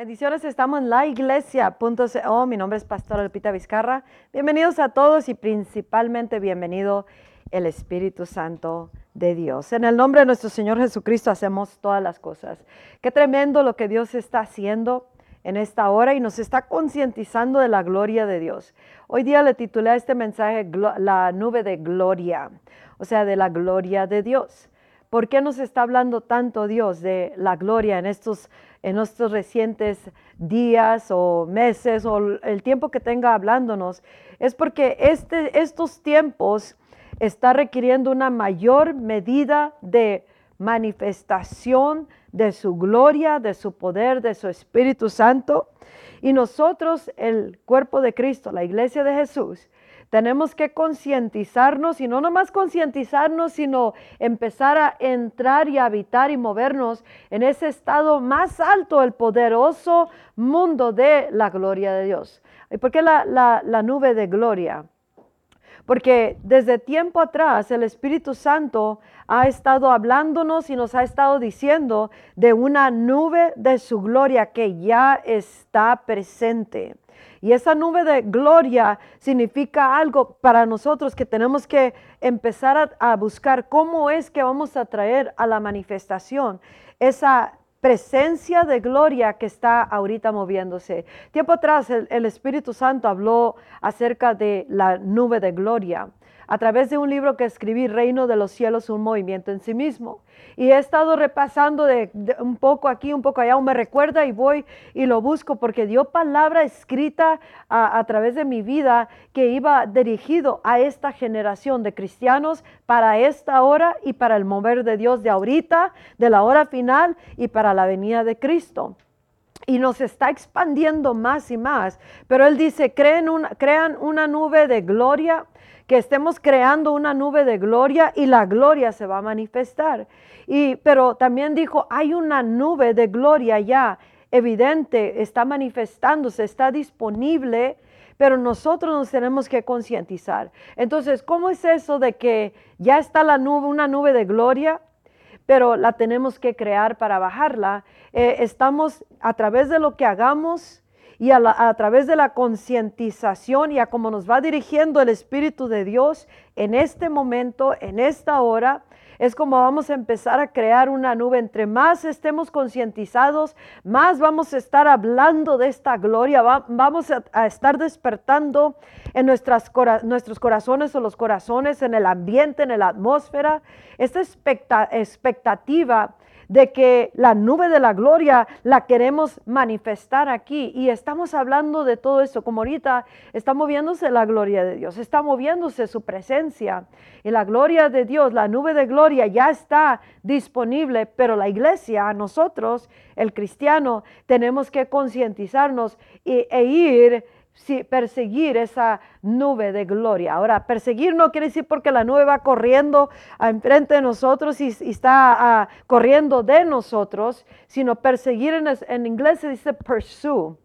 Bendiciones, estamos en la iglesia.co. Mi nombre es Pastor Lupita Vizcarra. Bienvenidos a todos y principalmente bienvenido el Espíritu Santo de Dios. En el nombre de nuestro Señor Jesucristo hacemos todas las cosas. Qué tremendo lo que Dios está haciendo en esta hora y nos está concientizando de la gloria de Dios. Hoy día le titulé a este mensaje La nube de gloria, o sea, de la gloria de Dios. ¿Por qué nos está hablando tanto Dios de la gloria en estos en estos recientes días o meses o el tiempo que tenga hablándonos, es porque este, estos tiempos está requiriendo una mayor medida de manifestación de su gloria, de su poder, de su Espíritu Santo. Y nosotros, el cuerpo de Cristo, la iglesia de Jesús, tenemos que concientizarnos y no nomás concientizarnos, sino empezar a entrar y habitar y movernos en ese estado más alto, el poderoso mundo de la gloria de Dios. ¿Y por qué la, la nube de gloria? Porque desde tiempo atrás el Espíritu Santo ha estado hablándonos y nos ha estado diciendo de una nube de su gloria que ya está presente. Y esa nube de gloria significa algo para nosotros que tenemos que empezar a, buscar cómo es que vamos a traer a la manifestación esa presencia de gloria que está ahorita moviéndose. Tiempo atrás el Espíritu Santo habló acerca de la nube de gloria a través de un libro que escribí, Reino de los Cielos, un movimiento en sí mismo. Y he estado repasando de, un poco aquí, un poco allá, me recuerda y voy y lo busco porque dio palabra escrita a, través de mi vida que iba dirigido a esta generación de cristianos para esta hora y para el mover de Dios de ahorita, de la hora final y para la venida de Cristo y nos está expandiendo más y más. Pero Él dice, crean una, crean una nube de gloria que estemos creando una nube de gloria y la gloria se va a manifestar. Y, pero también dijo, hay una nube de gloria ya evidente, está manifestándose, está disponible, pero nosotros nos tenemos que concientizar. Entonces, ¿cómo es eso de que ya está la nube, una nube de gloria? pero la tenemos que crear para bajarla. Eh, estamos a través de lo que hagamos, y a, través de la concientización y a cómo nos va dirigiendo el Espíritu de Dios en este momento, en esta hora, es como vamos a empezar a crear una nube. Entre más estemos concientizados, más vamos a estar hablando de esta gloria, vamos a, estar despertando en nuestros corazones o los corazones, en el ambiente, en la atmósfera, esta expectativa de que la nube de la gloria la queremos manifestar aquí. Y estamos hablando de todo eso, como ahorita está moviéndose la gloria de Dios, está moviéndose su presencia. Y la gloria de Dios, la nube de gloria ya está disponible, pero la iglesia, nosotros, el cristiano, tenemos que concientizarnos e ir perseguir esa nube de gloria. Ahora, perseguir no quiere decir porque la nube va corriendo enfrente de nosotros y, está ah, corriendo de nosotros, sino perseguir en, inglés se dice pursue.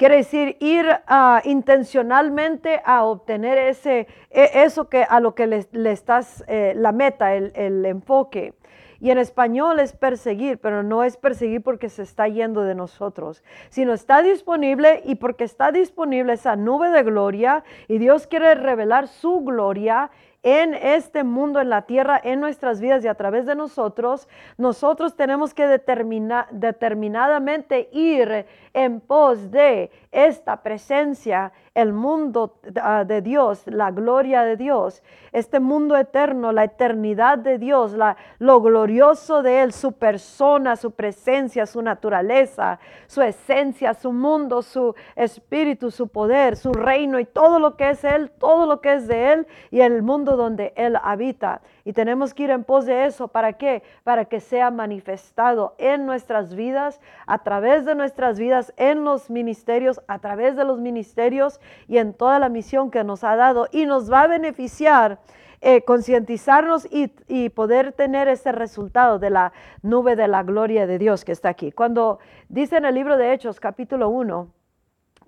Quiere decir ir uh, intencionalmente a obtener ese, e, eso que, a lo que le, estás, eh, la meta, el, el enfoque. Y en español es perseguir, pero no es perseguir porque se está yendo de nosotros, sino está disponible y porque está disponible esa nube de gloria y Dios quiere revelar su gloria en este mundo, en la tierra, en nuestras vidas y a través de nosotros, nosotros tenemos que determinar, determinadamente ir en pos de esta presencia, el mundo ah, de Dios, la gloria de Dios, este mundo eterno, la eternidad de Dios, lo glorioso de Él, su persona, su presencia, su naturaleza, su esencia, su mundo, su espíritu, su poder, su reino y todo lo que es Él, todo lo que es de Él y el mundo donde Él habita. Y tenemos que ir en pos de eso. ¿Para qué? Para que sea manifestado en nuestras vidas, a través de nuestras vidas, en los ministerios, a través de los ministerios y en toda la misión que nos ha dado. Y nos va a beneficiar eh, concientizarnos y, y, poder tener ese resultado de la nube de la gloria de Dios que está aquí. Cuando dice en el libro de Hechos, capítulo 1,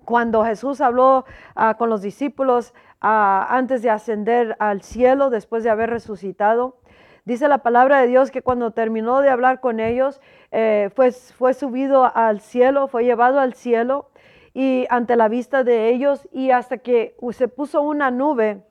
cuando Jesús habló ah, con los discípulos antes de ascender al cielo, después de haber resucitado, Dice la palabra de Dios que cuando terminó de hablar con ellos, eh, fue, fue subido al cielo, fue llevado al cielo y ante la vista de ellos y hasta que se puso una nube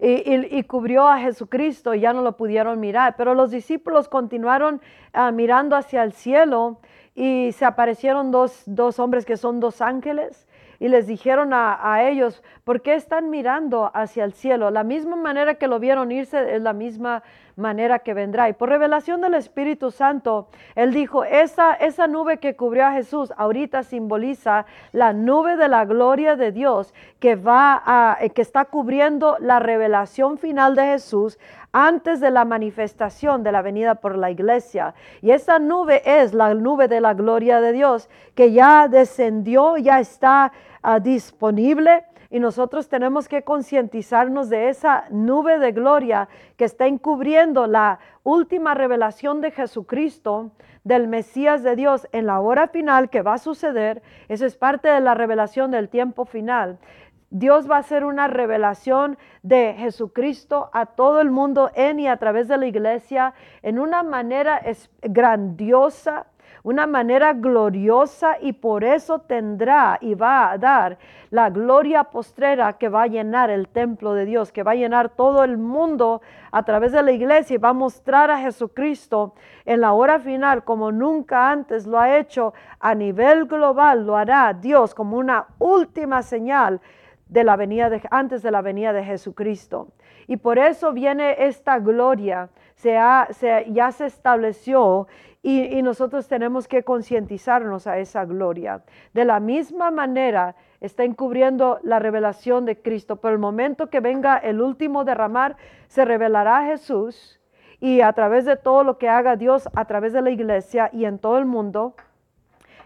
y, cubrió a Jesucristo y ya no lo pudieron mirar. Pero los discípulos continuaron ah, mirando hacia el cielo y se aparecieron dos, dos hombres que son dos ángeles y les dijeron a, ellos, ¿por qué están mirando hacia el cielo? La misma manera que lo vieron irse es la misma manera que vendrá. Y por revelación del Espíritu Santo, Él dijo, esa, esa nube que cubrió a Jesús ahorita simboliza la nube de la gloria de Dios que va a, que está cubriendo la revelación final de Jesús antes de la manifestación de la venida por la iglesia. Y esa nube es la nube de la gloria de Dios que ya descendió, ya está ah, disponible. Y nosotros tenemos que concientizarnos de esa nube de gloria que está encubriendo la última revelación de Jesucristo, del Mesías de Dios en la hora final que va a suceder. Eso es parte de la revelación del tiempo final. Dios va a hacer una revelación de Jesucristo a todo el mundo en y a través de la iglesia en una manera grandiosa, una manera gloriosa y por eso tendrá y va a dar la gloria postrera que va a llenar el templo de Dios, que va a llenar todo el mundo a través de la iglesia y va a mostrar a Jesucristo en la hora final como nunca antes lo ha hecho a nivel global, lo hará Dios como una última señal de la venida de, antes de la venida de Jesucristo. Y por eso viene esta gloria, se ya se estableció y, nosotros tenemos que concientizarnos a esa gloria. De la misma manera está encubriendo la revelación de Cristo. Por el momento que venga el último derramar, se revelará Jesús y a través de todo lo que haga Dios, a través de la iglesia y en todo el mundo,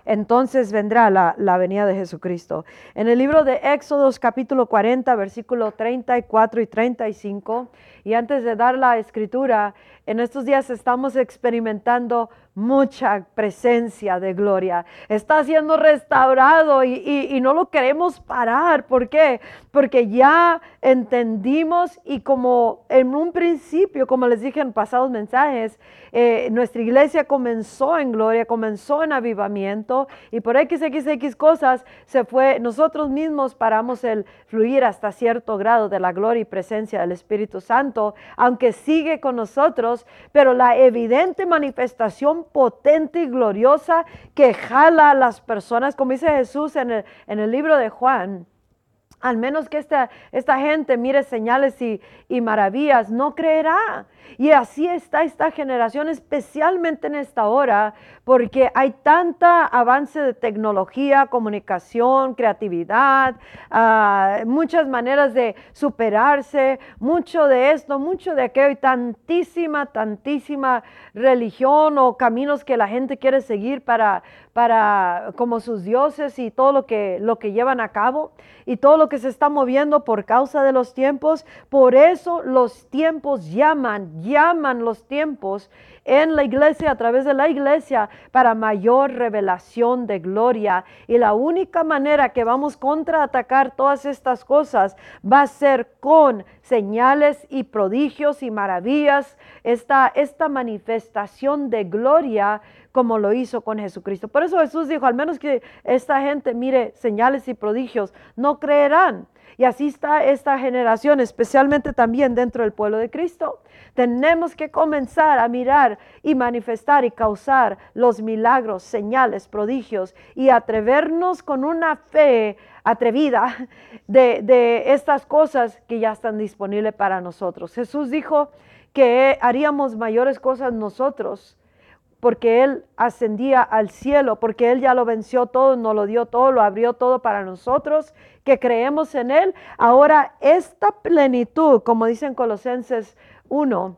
entonces vendrá la, la, venida de Jesucristo. En el libro de Éxodos capítulo 40, versículo 34 y 35, y antes de dar la escritura, en estos días estamos experimentando mucha presencia de gloria. Está siendo restaurado y, no lo queremos parar. ¿Por qué? Porque ya entendimos y como en un principio, como les dije en pasados mensajes, eh, nuestra iglesia comenzó en gloria, comenzó en avivamiento y por XXX cosas se fue, nosotros mismos paramos el fluir hasta cierto grado de la gloria y presencia del Espíritu Santo, aunque sigue con nosotros, pero la evidente manifestación potente y gloriosa que jala a las personas, como dice Jesús en el, en el libro de Juan. Al menos que esta, esta gente mire señales y, y maravillas, no creerá. Y así está esta generación, especialmente en esta hora, porque hay tanta avance de tecnología, comunicación, creatividad, ah, muchas maneras de superarse, mucho de esto, mucho de aquello, y tantísima, tantísima religión o caminos que la gente quiere seguir para, para como sus dioses y todo lo que, lo que llevan a cabo y todo lo que se está moviendo por causa de los tiempos. Por eso los tiempos llaman, llaman los tiempos en la iglesia, a través de la iglesia, para mayor revelación de gloria. Y la única manera que vamos contraatacar todas estas cosas va a ser con señales y prodigios y maravillas, esta, esta manifestación de gloria como lo hizo con Jesucristo. Por eso Jesús dijo, al menos que esta gente mire señales y prodigios, no creerán. Y así está esta generación, especialmente también dentro del pueblo de Cristo. Tenemos que comenzar a mirar y manifestar y causar los milagros, señales, prodigios y atrevernos con una fe atrevida de, de estas cosas que ya están disponibles para nosotros. Jesús dijo que haríamos mayores cosas nosotros porque Él ascendía al cielo, porque Él ya lo venció todo, nos lo dio todo, lo abrió todo para nosotros, que creemos en Él. Ahora, esta plenitud, como dicen Colosenses 1,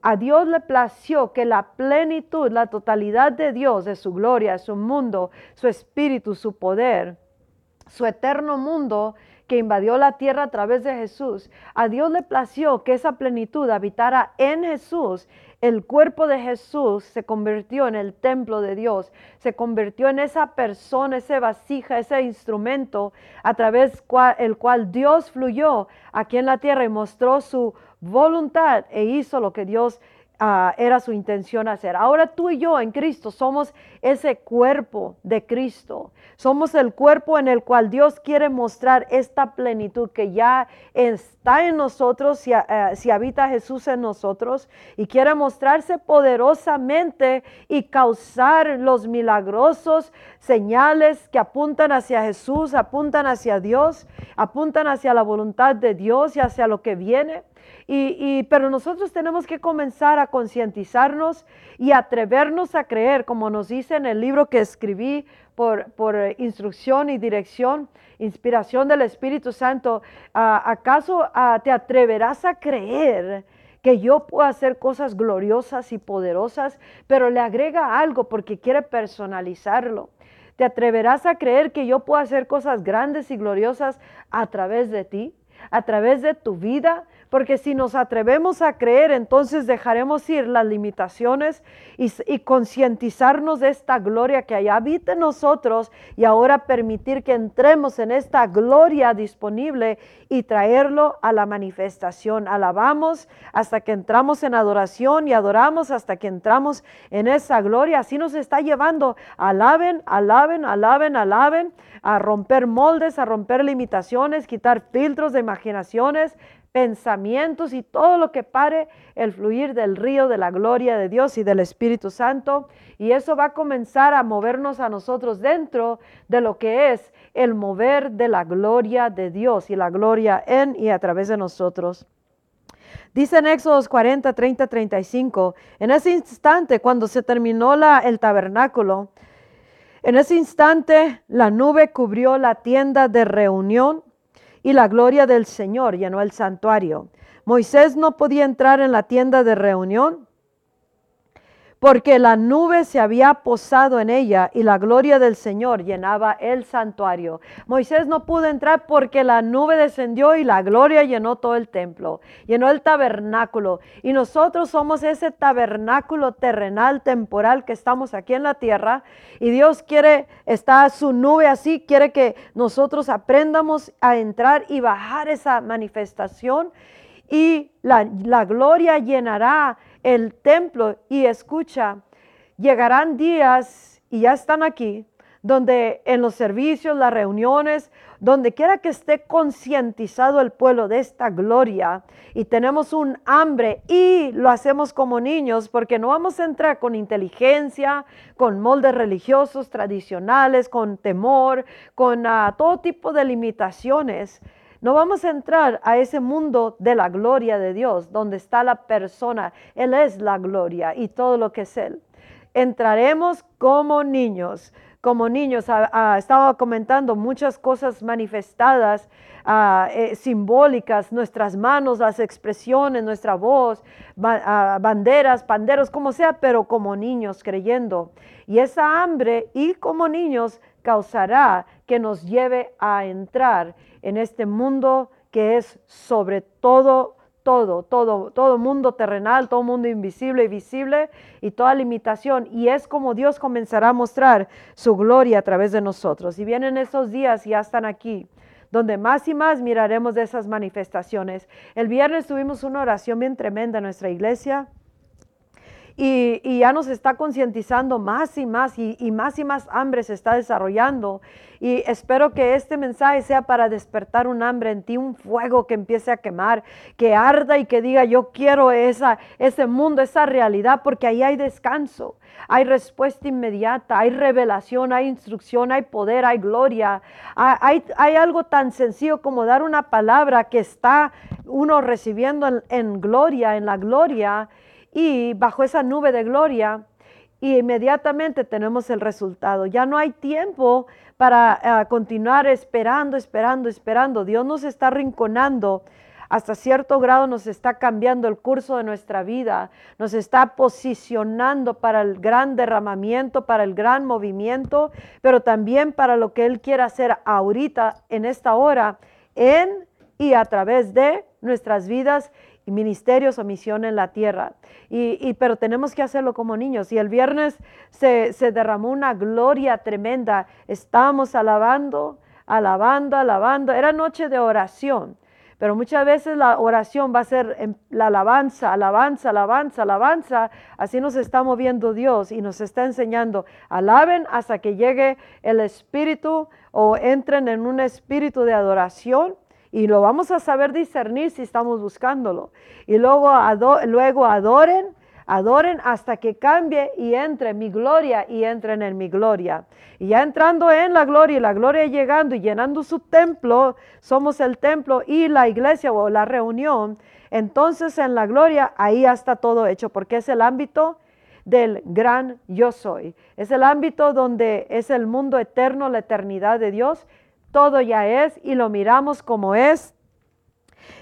a Dios le plació que la plenitud, la totalidad de Dios, de su gloria, su mundo, su espíritu, su poder, su eterno mundo que invadió la tierra a través de Jesús, a Dios le plació que esa plenitud habitara en Jesús el cuerpo de Jesús se convirtió en el templo de Dios, se convirtió en esa persona, esa vasija, ese instrumento a través del cual Dios fluyó aquí en la tierra y mostró su voluntad e hizo lo que Dios Ah, era su intención hacer. Ahora tú y yo en Cristo somos ese cuerpo de Cristo. Somos el cuerpo en el cual Dios quiere mostrar esta plenitud que ya está en nosotros, si, eh, si habita Jesús en nosotros, y quiere mostrarse poderosamente y causar los milagrosos señales que apuntan hacia Jesús, apuntan hacia Dios, apuntan hacia la voluntad de Dios y hacia lo que viene. Y, pero nosotros tenemos que comenzar a concientizarnos y atrevernos a creer, como nos dice en el libro que escribí por, por instrucción y dirección, inspiración del Espíritu Santo. ¿Acaso te atreverás a creer? que yo puedo hacer cosas gloriosas y poderosas, pero le agrega algo porque quiere personalizarlo. ¿Te atreverás a creer que yo puedo hacer cosas grandes y gloriosas a través de ti, a través de tu vida, porque si nos atrevemos a creer, entonces dejaremos ir las limitaciones y, concientizarnos de esta gloria que allá habita en nosotros y ahora permitir que entremos en esta gloria disponible y traerlo a la manifestación. Alabamos hasta que entramos en adoración y adoramos hasta que entramos en esa gloria. Así nos está llevando. Alaben, alaben, alaben, alaben, a romper moldes, a romper limitaciones, quitar filtros de imaginaciones, pensamientos y todo lo que pare el fluir del río de la gloria de Dios y del Espíritu Santo. Y eso va a comenzar a movernos a nosotros dentro de lo que es el mover de la gloria de Dios y la gloria en y a través de nosotros. Dice en Éxodos 40, 30, 35, en ese instante cuando se terminó la, el tabernáculo, en ese instante la nube cubrió la tienda de reunión y la gloria del Señor llenó el santuario. Moisés no podía entrar en la tienda de reunión porque la nube se había posado en ella y la gloria del Señor llenaba el santuario. Moisés no pudo entrar porque la nube descendió y la gloria llenó todo el templo, llenó el tabernáculo. Y nosotros somos ese tabernáculo terrenal, temporal que estamos aquí en la tierra. Y Dios quiere, está su nube así, quiere que nosotros aprendamos a entrar y bajar esa manifestación. Y la, la gloria llenará el templo y escucha, llegarán días, y ya están aquí, donde en los servicios, las reuniones, donde quiera que esté concientizado el pueblo de esta gloria y tenemos un hambre y lo hacemos como niños porque no vamos a entrar con inteligencia, con moldes religiosos tradicionales, con temor, con ah, todo tipo de limitaciones, no vamos a entrar a ese mundo de la gloria de Dios, donde está la persona. Él es la gloria y todo lo que es Él. Entraremos como niños, como niños. Ah, ah, estaba comentando muchas cosas manifestadas, ah, eh, simbólicas, nuestras manos, las expresiones, nuestra voz, banderas, panderos, como sea, pero como niños creyendo. Y esa hambre y como niños causará que nos lleve a entrar en este mundo que es sobre todo, todo, todo, todo mundo terrenal, todo mundo invisible y visible y toda limitación. Y es como Dios comenzará a mostrar su gloria a través de nosotros. Y vienen esos días y ya están aquí donde más y más miraremos de esas manifestaciones. El viernes tuvimos una oración bien tremenda en nuestra iglesia y, ya nos está concientizando más y más y, más y más hambre se está desarrollando. Y espero que este mensaje sea para despertar un hambre en ti, un fuego que empiece a quemar, que arda y que diga yo quiero esa, ese mundo, esa realidad, porque ahí hay descanso, hay respuesta inmediata, hay revelación, hay instrucción, hay poder, hay gloria. Hay, hay algo tan sencillo como dar una palabra que está uno recibiendo en, en gloria, en la gloria y bajo esa nube de gloria y inmediatamente tenemos el resultado. Ya no hay tiempo para eh, continuar esperando, esperando, esperando. Dios nos está rinconando. Hasta cierto grado nos está cambiando el curso de nuestra vida, nos está posicionando para el gran derramamiento, para el gran movimiento, pero también para lo que Él quiere hacer ahorita, en esta hora, en y a través de nuestras vidas y ministerios o misión en la tierra. Y, pero tenemos que hacerlo como niños. Y el viernes se, derramó una gloria tremenda. Estábamos alabando, alabando, alabando. Era noche de oración. Pero muchas veces la oración va a ser la alabanza, alabanza, alabanza, alabanza. Así nos está moviendo Dios y nos está enseñando. Alaben hasta que llegue el Espíritu o entren en un espíritu de adoración y lo vamos a saber discernir si estamos buscándolo. Y luego, luego adoren adoren hasta que cambie y entre mi gloria y entren en mi gloria. Y ya entrando en la gloria y la gloria llegando y llenando su templo, somos el templo y la iglesia o la reunión, entonces en la gloria ahí está todo hecho, porque es el ámbito del gran yo soy. Es el ámbito donde es el mundo eterno, la eternidad de Dios. Todo ya es y lo miramos como es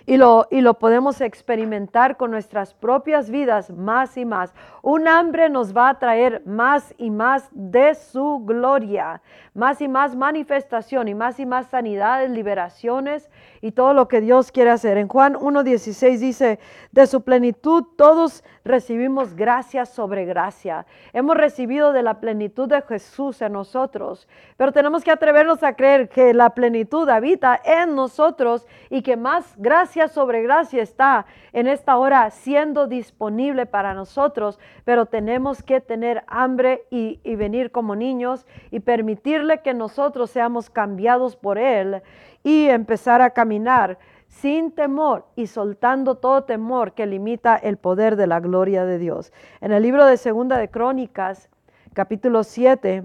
y lo, y lo podemos experimentar con nuestras propias vidas más y más. Un hambre nos va a traer más y más de su gloria, más y más manifestación y más y más sanidades, liberaciones y todo lo que Dios quiere hacer. En Juan 1.16 dice, de su plenitud todos recibimos gracia sobre gracia. Hemos recibido de la plenitud de Jesús en nosotros, pero tenemos que atrevernos a creer que la plenitud habita en nosotros y que más gracia sobre gracia está en esta hora siendo disponible para nosotros, pero tenemos que tener hambre y, y venir como niños y permitirle que nosotros seamos cambiados por Él y empezar a caminar sin temor y soltando todo temor que limita el poder de la gloria de Dios. En el libro de Segunda de Crónicas, capítulo 7,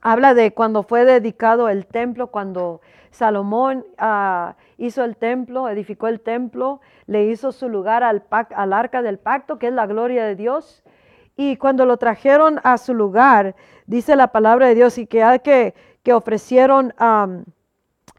habla de cuando fue dedicado el templo, cuando Salomón ah, hizo el templo, edificó el templo, le hizo su lugar al, al, arca del pacto, que es la gloria de Dios. Y cuando lo trajeron a su lugar, dice la palabra de Dios, y que, que, que ofrecieron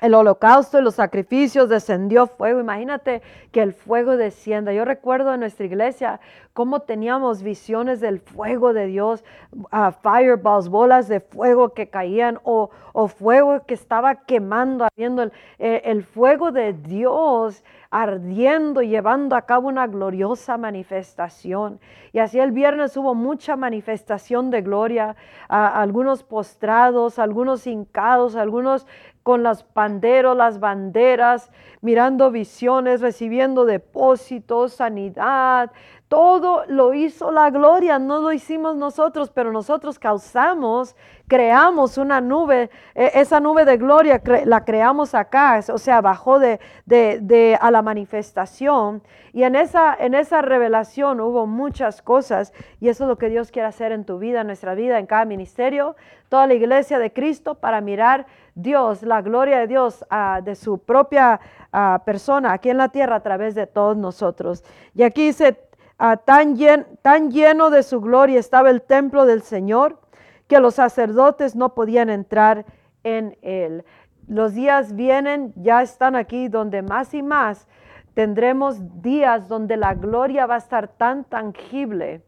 el holocausto y los sacrificios, descendió fuego. Imagínate que el fuego descienda. Yo recuerdo en nuestra iglesia cómo teníamos visiones del fuego de Dios, uh, fireballs, bolas de fuego que caían o, fuego que estaba quemando, habiendo el, eh, el fuego de Dios ardiendo llevando a cabo una gloriosa manifestación. Y así el viernes hubo mucha manifestación de gloria, algunos postrados, algunos hincados, algunos con las panderos, las banderas, mirando visiones, recibiendo depósitos, sanidad, todo lo hizo la gloria, no lo hicimos nosotros, pero nosotros causamos, creamos una nube, e, esa nube de gloria la creamos acá, o sea, bajó de, de, a la manifestación. Y en esa, en esa revelación hubo muchas cosas, y eso es lo que Dios quiere hacer en tu vida, en nuestra vida, en cada ministerio, toda la iglesia de Cristo, para mirar Dios, la gloria de Dios ah, de su propia ah, persona aquí en la tierra a través de todos nosotros. Y aquí dice, tan, tan lleno de su gloria estaba el templo del Señor que los sacerdotes no podían entrar en él. Los días vienen, ya están aquí, donde más y más tendremos días donde la gloria va a estar tan tangible.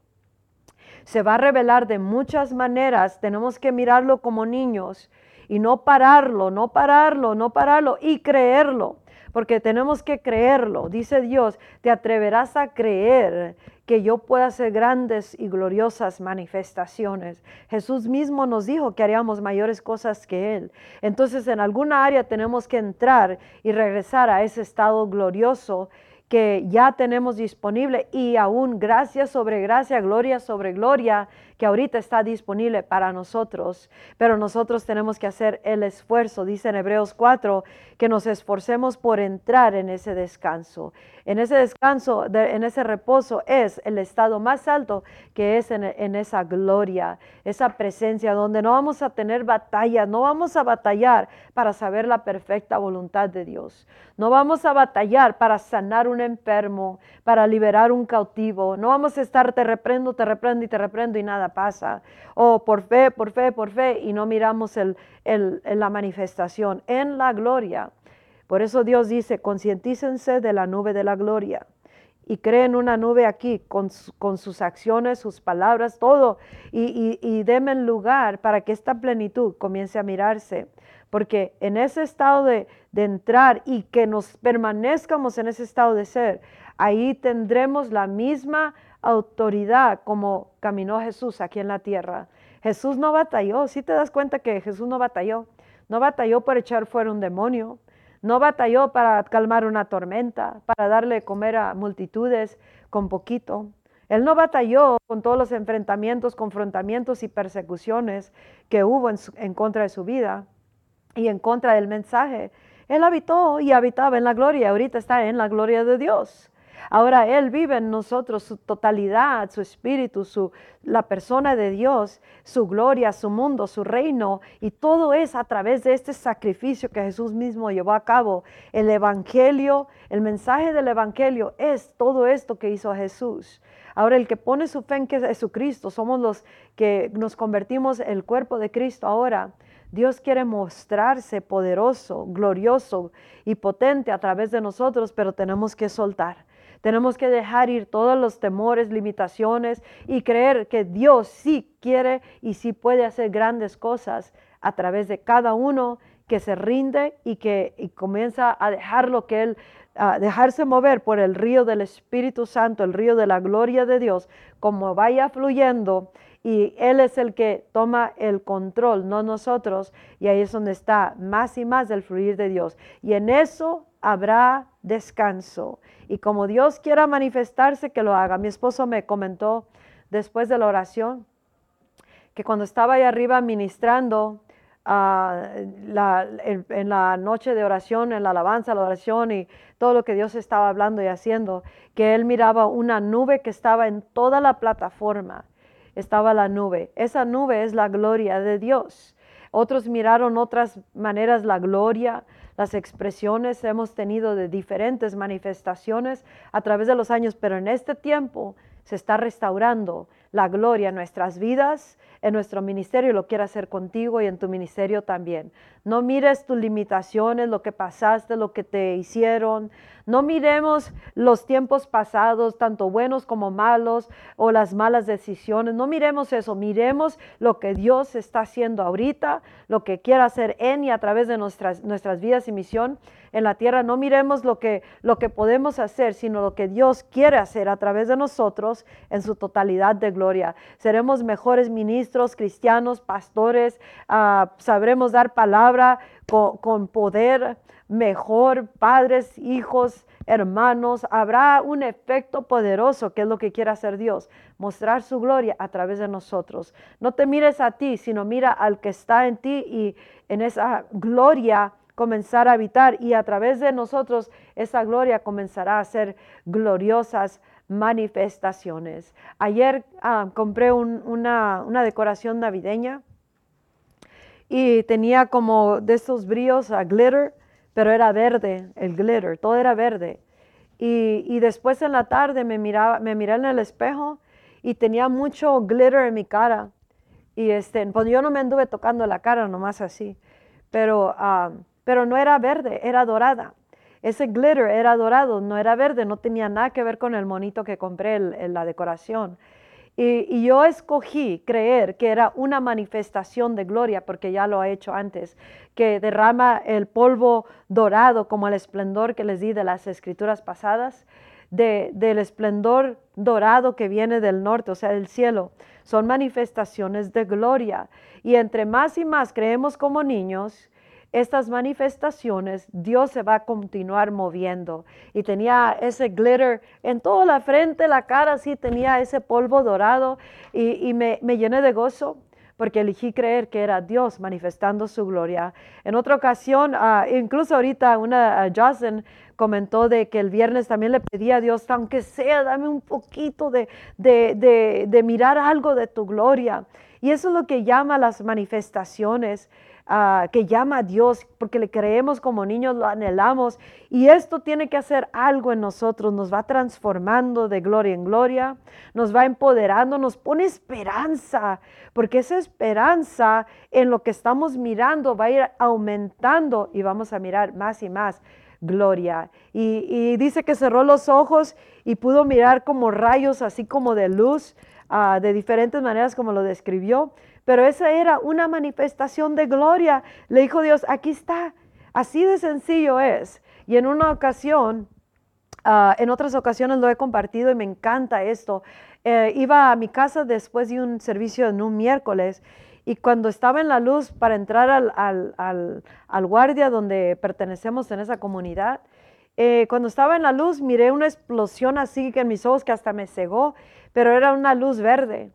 Se va a revelar de muchas maneras. Tenemos que mirarlo como niños y no pararlo, no pararlo, no pararlo y creerlo porque tenemos que creerlo. Dice Dios, te atreverás a creer que yo pueda hacer grandes y gloriosas manifestaciones. Jesús mismo nos dijo que haríamos mayores cosas que Él. Entonces en alguna área tenemos que entrar y regresar a ese estado glorioso que ya tenemos disponible y aún gracia sobre gracia, gloria sobre gloria, que ahorita está disponible para nosotros. Pero nosotros tenemos que hacer el esfuerzo, dice en Hebreos 4, que nos esforcemos por entrar en ese descanso. En ese descanso, en ese reposo es el estado más alto que es en, esa gloria, esa presencia donde no vamos a tener batalla, no vamos a batallar para saber la perfecta voluntad de Dios. No vamos a batallar para sanar un enfermo, para liberar un cautivo. No vamos a estar te reprendo, te reprendo y te reprendo y nada pasa. O por fe, por fe, por fe y no miramos el, la manifestación en la gloria. Por eso Dios dice, concientícense de la nube de la gloria y creen una nube aquí con, sus acciones, sus palabras, todo, y, y, y lugar para que esta plenitud comience a mirarse. Porque en ese estado de, de entrar y que nos permanezcamos en ese estado de ser, ahí tendremos la misma autoridad como caminó Jesús aquí en la tierra. Jesús no batalló, si te das cuenta que Jesús no batalló, no batalló por echar fuera un demonio, No batalló para calmar una tormenta, para darle comer a multitudes con poquito. Él no batalló con todos los enfrentamientos, confrontamientos y persecuciones que hubo en, contra de su vida y en contra del mensaje. Él habitó y habitaba en la gloria, ahorita está en la gloria de Dios. Ahora Él vive en nosotros su totalidad, su espíritu, su, la persona de Dios, su gloria, su mundo, su reino. Y todo es a través de este sacrificio que Jesús mismo llevó a cabo. El Evangelio, el mensaje del Evangelio es todo esto que hizo Jesús. Ahora el que pone su fe en Jesucristo, somos los que nos convertimos en el cuerpo de Cristo ahora. Dios quiere mostrarse poderoso, glorioso y potente a través de nosotros, pero tenemos que soltar. Tenemos que dejar ir todos los temores, limitaciones y creer que Dios sí quiere y sí puede hacer grandes cosas a través de cada uno que se rinde y que comienza a dejar lo que Él, a dejarse mover por el río del Espíritu Santo, el río de la gloria de Dios, como vaya fluyendo y Él es el que toma el control, no nosotros, y ahí es donde está más y más el fluir de Dios. Y en eso habrá descanso. Y como Dios quiera manifestarse, que lo haga. Mi esposo me comentó después de la oración que cuando estaba ahí arriba ministrando ah, en, la noche de oración, en la alabanza, la oración y todo lo que Dios estaba hablando y haciendo, que él miraba una nube que estaba en toda la plataforma. Estaba la nube. Esa nube es la gloria de Dios. Otros miraron otras maneras la gloria, las expresiones hemos tenido de diferentes manifestaciones a través de los años, pero en este tiempo se está restaurando la gloria en nuestras vidas, en nuestro ministerio, lo quiere hacer contigo y en tu ministerio también. No mires tus limitaciones, lo que pasaste, lo que te hicieron. No miremos los tiempos pasados, tanto buenos como malos, o las malas decisiones. No miremos eso, miremos lo que Dios está haciendo ahorita, lo que quiere hacer en y a través de nuestras, nuestras vidas y misión en la tierra. No miremos lo que, lo que podemos hacer, sino lo que Dios quiere hacer a través de nosotros en su totalidad de gloria. Seremos mejores ministros, cristianos, pastores, ah, sabremos dar palabra con, poder mejor, padres, hijos, hermanos, habrá un efecto poderoso que es lo que quiere hacer Dios, mostrar su gloria a través de nosotros. No te mires a ti, sino mira al que está en ti y en esa gloria comenzar a habitar. Y a través de nosotros esa gloria comenzará a ser gloriosas manifestaciones. Ayer ah, compré una, una, decoración navideña y tenía como de esos brillos a glitter pero era verde, el glitter, todo era verde. Y, después en la tarde me, miraba, me miré en el espejo y tenía mucho glitter en mi cara. Y este, pues yo no me anduve tocando la cara, nomás así. Pero, ah, pero no era verde, era dorada. Ese glitter era dorado, no era verde, no tenía nada que ver con el monito que compré en la decoración. Y, yo escogí creer que era una manifestación de gloria, porque ya lo ha hecho antes, que derrama el polvo dorado como el esplendor que les di de las escrituras pasadas, del esplendor dorado que viene del norte, o sea, del cielo. Son manifestaciones de gloria. Y entre más y más creemos como niños, estas manifestaciones, Dios se va a continuar moviendo. Y tenía ese glitter en toda la frente, la cara, sí, tenía ese polvo dorado y, me, llené de gozo porque elegí creer que era Dios manifestando su gloria. En otra ocasión, ah, incluso ahorita una uh, Jocelyn comentó de que el viernes también le pedía a Dios, aunque sea, dame un poquito de, de, de mirar algo de tu gloria. Y eso es lo que llama las manifestaciones. Ah, que llama a Dios, porque le creemos como niños, lo anhelamos. Y esto tiene que hacer algo en nosotros, nos va transformando de gloria en gloria, nos va empoderando, nos pone esperanza, porque esa esperanza en lo que estamos mirando va a ir aumentando y vamos a mirar más y más gloria. Y, dice que cerró los ojos y pudo mirar como rayos, así como de luz, ah, de diferentes maneras como lo describió pero esa era una manifestación de gloria. Le dijo Dios, aquí está, así de sencillo es. Y en una ocasión, ah, en otras ocasiones lo he compartido y me encanta esto. Eh, iba a mi casa después de un servicio en un miércoles Y cuando estaba en la luz para entrar al, guardia donde pertenecemos en esa comunidad, eh, cuando estaba en la luz miré una explosión así que en mis ojos que hasta me cegó, pero era una luz verde.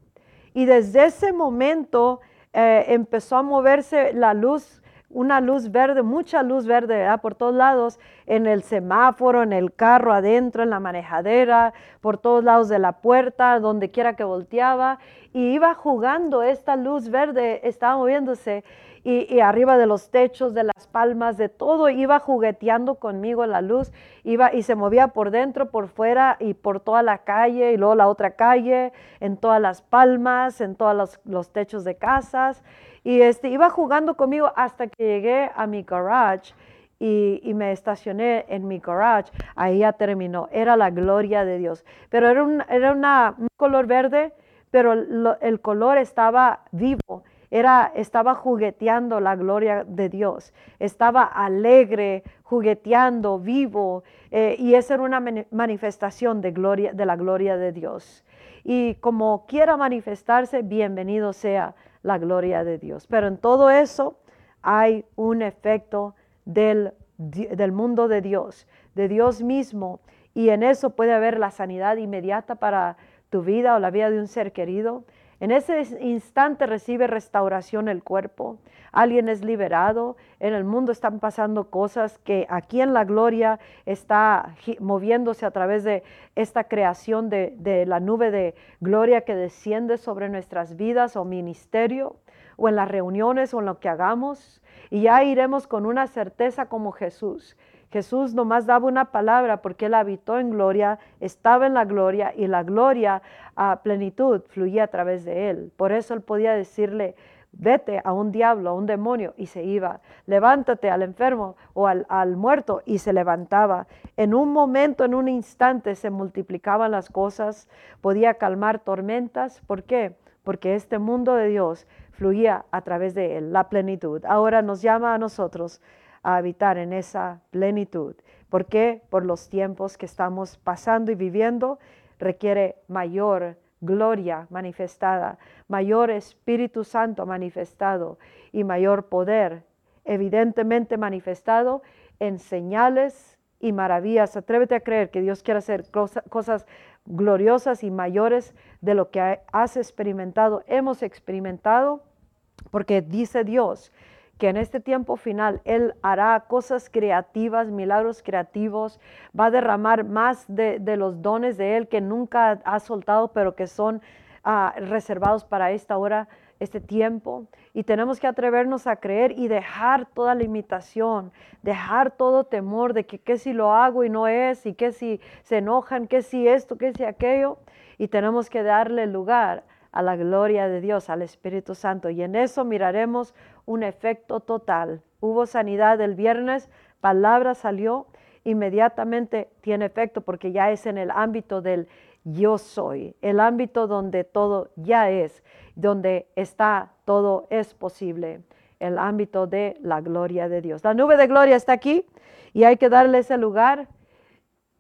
Y desde ese momento eh, empezó a moverse la luz una luz verde, mucha luz verde por todos lados, en el semáforo, en el carro adentro, en la manejadera, por todos lados de la puerta, donde quiera que volteaba, y iba jugando esta luz verde, estaba moviéndose, y, arriba de los techos, de las palmas, de todo, iba jugueteando conmigo la luz, iba y se movía por dentro, por fuera y por toda la calle, y luego la otra calle, en todas las palmas, en todos los, techos de casas. Y este, iba jugando conmigo hasta que llegué a mi garage y, me estacioné en mi garage. Ahí ya terminó. Era la gloria de Dios. Pero era un, era una, un color verde, pero el color estaba vivo. Era, estaba jugueteando la gloria de Dios. Estaba alegre, jugueteando, vivo. Eh, y esa era una manifestación de, gloria, de la gloria de Dios. Y como quiera manifestarse, bienvenido sea la gloria de Dios. Pero en todo eso hay un efecto del, del mundo de Dios, de Dios mismo, y en eso puede haber la sanidad inmediata para tu vida o la vida de un ser querido. En ese instante recibe restauración el cuerpo, alguien es liberado, en el mundo están pasando cosas que aquí en la gloria está moviéndose a través de esta creación de, la nube de gloria que desciende sobre nuestras vidas o ministerio o en las reuniones o en lo que hagamos. Y ya iremos con una certeza como Jesús, Jesús nomás daba una palabra porque él habitó en gloria, estaba en la gloria y la gloria a plenitud fluía a través de él. Por eso él podía decirle, vete a un diablo, a un demonio y se iba. Levántate al enfermo o al, al, muerto y se levantaba. En un momento, en un instante se multiplicaban las cosas, podía calmar tormentas. ¿Por qué? Porque este mundo de Dios fluía a través de él, la plenitud. Ahora nos llama a nosotros a habitar en esa plenitud. ¿Por qué? Por los tiempos que estamos pasando y viviendo requiere mayor gloria manifestada, mayor Espíritu Santo manifestado y mayor poder evidentemente manifestado en señales y maravillas. Atrévete a creer que Dios quiere hacer cosas gloriosas y mayores de lo que has experimentado, hemos experimentado, porque dice Dios que en este tiempo final Él hará cosas creativas, milagros creativos, va a derramar más de, los dones de Él que nunca ha soltado, pero que son ah, reservados para esta hora, este tiempo. Y tenemos que atrevernos a creer y dejar toda limitación, dejar todo temor de que qué si lo hago y no es, y qué si se enojan, qué si esto, qué si aquello. Y tenemos que darle lugar a la gloria de Dios, al Espíritu Santo. Y en eso miraremos un efecto total. Hubo sanidad el viernes, palabra salió, inmediatamente tiene efecto porque ya es en el ámbito del yo soy, el ámbito donde todo ya es, donde está todo es posible, el ámbito de la gloria de Dios. La nube de gloria está aquí y hay que darle ese lugar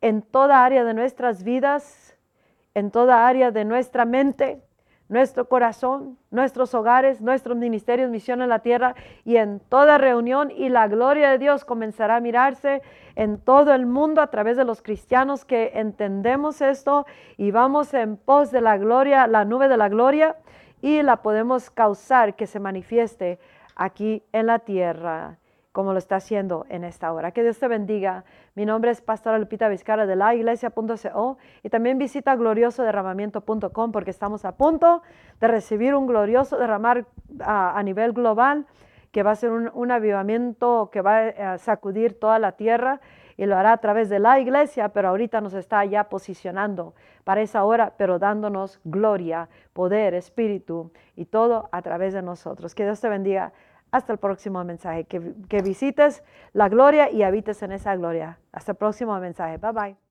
en toda área de nuestras vidas, en toda área de nuestra mente, nuestro corazón, nuestros hogares, nuestros ministerios, misión en la tierra y en toda reunión y la gloria de Dios comenzará a mirarse en todo el mundo a través de los cristianos que entendemos esto y vamos en pos de la gloria, la nube de la gloria y la podemos causar que se manifieste aquí en la tierra como lo está haciendo en esta hora. Que Dios te bendiga. Mi nombre es Pastora Lupita Vizcara de la iglesia.co y también visita gloriosoderramamiento.com porque estamos a punto de recibir un glorioso derramar a, nivel global que va a ser un, avivamiento que va a sacudir toda la tierra y lo hará a través de la iglesia, pero ahorita nos está ya posicionando para esa hora, pero dándonos gloria, poder, espíritu y todo a través de nosotros. Que Dios te bendiga. Hasta el próximo mensaje. Que, que visites la gloria y habites en esa gloria. Hasta el próximo mensaje. Bye bye.